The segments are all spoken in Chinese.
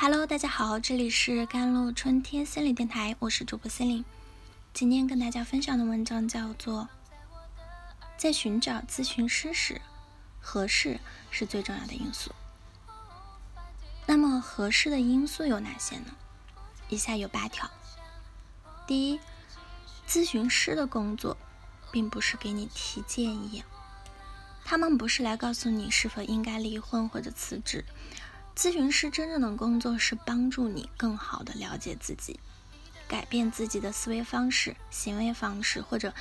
Hello，大家好，这里是甘露春天心理电台，我是主播心灵。今天跟大家分享的文章叫做《在寻找咨询师时，合适是最重要的因素》。那么，合适的因素有哪些呢？以下有八条。第一，咨询师的工作并不是给你提建议，他们不是来告诉你是否应该离婚或者辞职。咨询师真正的工作是帮助你更好的了解自己，改变自己的思维方式、行为方式，或者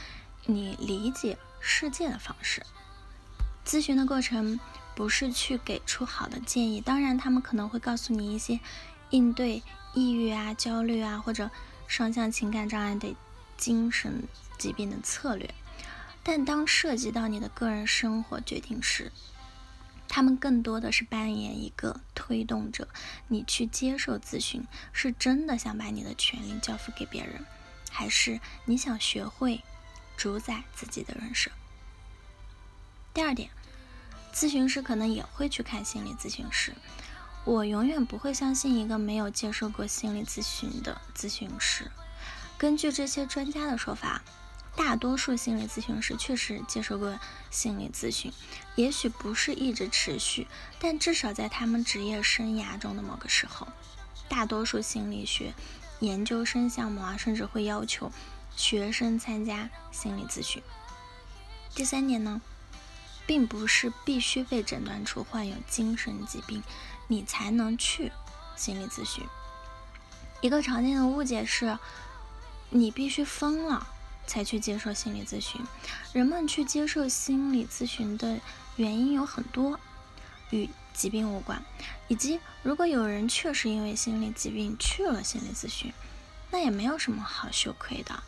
你理解世界的方式。咨询的过程不是去给出好的建议，当然他们可能会告诉你一些应对抑郁啊、焦虑啊或者双向情感障碍的精神疾病的策略，但当涉及到你的个人生活决定时，他们更多的是扮演一个推动者，你去接受咨询，是真的想把你的权利交付给别人，还是你想学会主宰自己的人生？第二点，咨询师可能也会去看心理咨询师。我永远不会相信一个没有接受过心理咨询的咨询师。根据这些专家的说法。大多数心理咨询师确实接受过心理咨询，也许不是一直持续，但至少在他们职业生涯中的某个时候，大多数心理学研究生项目啊，甚至会要求学生参加心理咨询。第三点呢，并不是必须被诊断出患有精神疾病，你才能去心理咨询。一个常见的误解是，你必须疯了。才去接受心理咨询。人们去接受心理咨询的原因有很多，与疾病无关，以及如果有人确实因为心理疾病去了心理咨询，那也没有什么好羞愧的。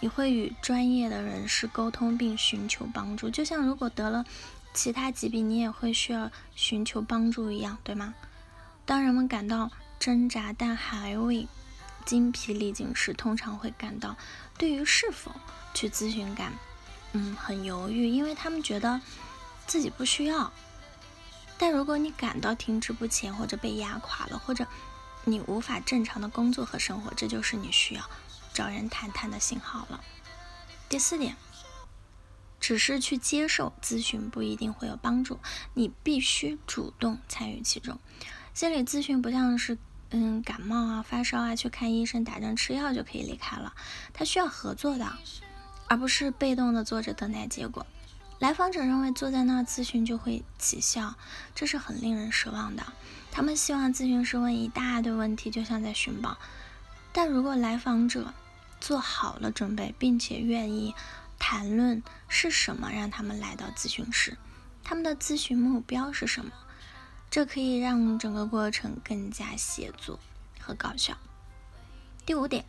你会与专业的人士沟通并寻求帮助，就像如果得了其他疾病，你也会需要寻求帮助一样，对吗？当人们感到挣扎，但还未。精疲力尽时，通常会感到对于是否去咨询感，嗯，很犹豫，因为他们觉得自己不需要。但如果你感到停滞不前，或者被压垮了，或者你无法正常的工作和生活，这就是你需要找人谈谈的信号了。第四点，只是去接受咨询不一定会有帮助，你必须主动参与其中。心理咨询不像是。嗯，感冒啊，发烧啊，去看医生，打针吃药就可以离开了。他需要合作的，而不是被动的坐着等待结果。来访者认为坐在那儿咨询就会起效，这是很令人失望的。他们希望咨询师问一大堆问题，就像在寻宝。但如果来访者做好了准备，并且愿意谈论是什么让他们来到咨询室，他们的咨询目标是什么？这可以让整个过程更加协作和高效。第五点，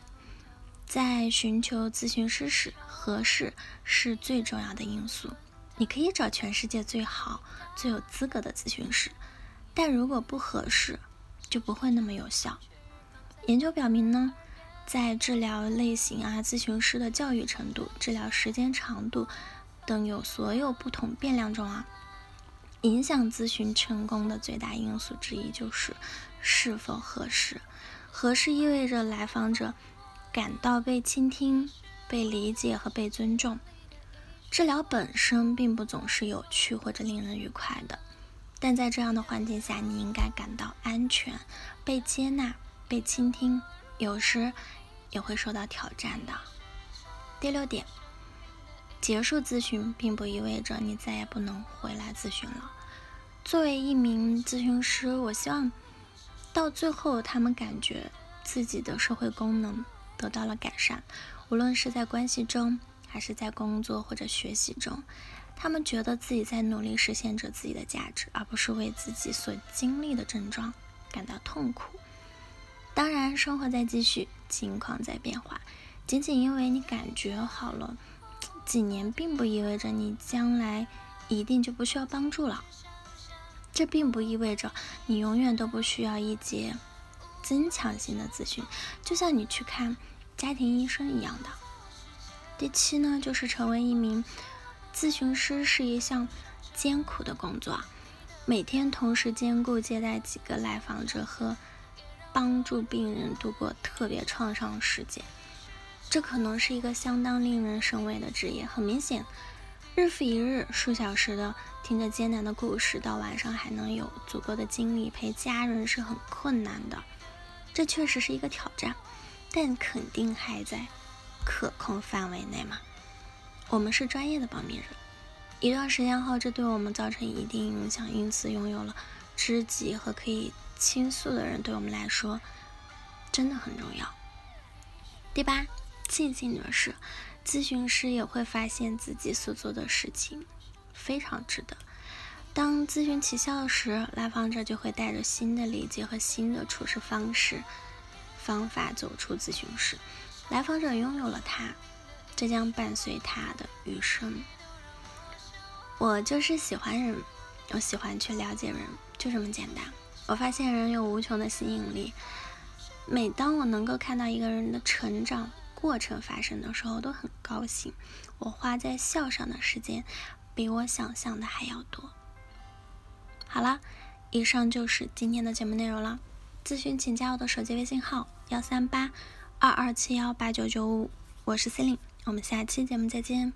在寻求咨询师时，合适是最重要的因素。你可以找全世界最好、最有资格的咨询师，但如果不合适，就不会那么有效。研究表明呢，在治疗类型啊、咨询师的教育程度、治疗时间长度等有所有不同变量中啊。影响咨询成功的最大因素之一就是是否合适。合适意味着来访者感到被倾听、被理解和被尊重。治疗本身并不总是有趣或者令人愉快的，但在这样的环境下，你应该感到安全、被接纳、被倾听，有时也会受到挑战的。第六点。结束咨询并不意味着你再也不能回来咨询了。作为一名咨询师，我希望到最后他们感觉自己的社会功能得到了改善，无论是在关系中，还是在工作或者学习中，他们觉得自己在努力实现着自己的价值，而不是为自己所经历的症状感到痛苦。当然，生活在继续，情况在变化，仅仅因为你感觉好了。几年并不意味着你将来一定就不需要帮助了，这并不意味着你永远都不需要一节增强性的咨询，就像你去看家庭医生一样的。第七呢，就是成为一名咨询师是一项艰苦的工作，每天同时兼顾接待几个来访者和帮助病人度过特别创伤事件。这可能是一个相当令人生畏的职业。很明显，日复一日、数小时的听着艰难的故事，到晚上还能有足够的精力陪家人，是很困难的。这确实是一个挑战，但肯定还在可控范围内嘛。我们是专业的保密人，一段时间后，这对我们造成一定影响，因此拥有了知己和可以倾诉的人，对我们来说真的很重要。第八，庆幸的是，咨询师也会发现自己所做的事情非常值得。当咨询起效时，来访者就会带着新的理解和新的处事方式方法走出咨询室。来访者拥有了它，这将伴随他的余生。我就是喜欢人，我喜欢去了解人，就这么简单。我发现人有无穷的吸引力。每当我能够看到一个人的成长过程发生的时候，都很高兴。我花在笑上的时间，比我想象的还要多。好了，以上就是今天的节目内容了。咨询请加我的手机微信号：幺三八二二七幺八九九五，我是司令，我们下期节目再见。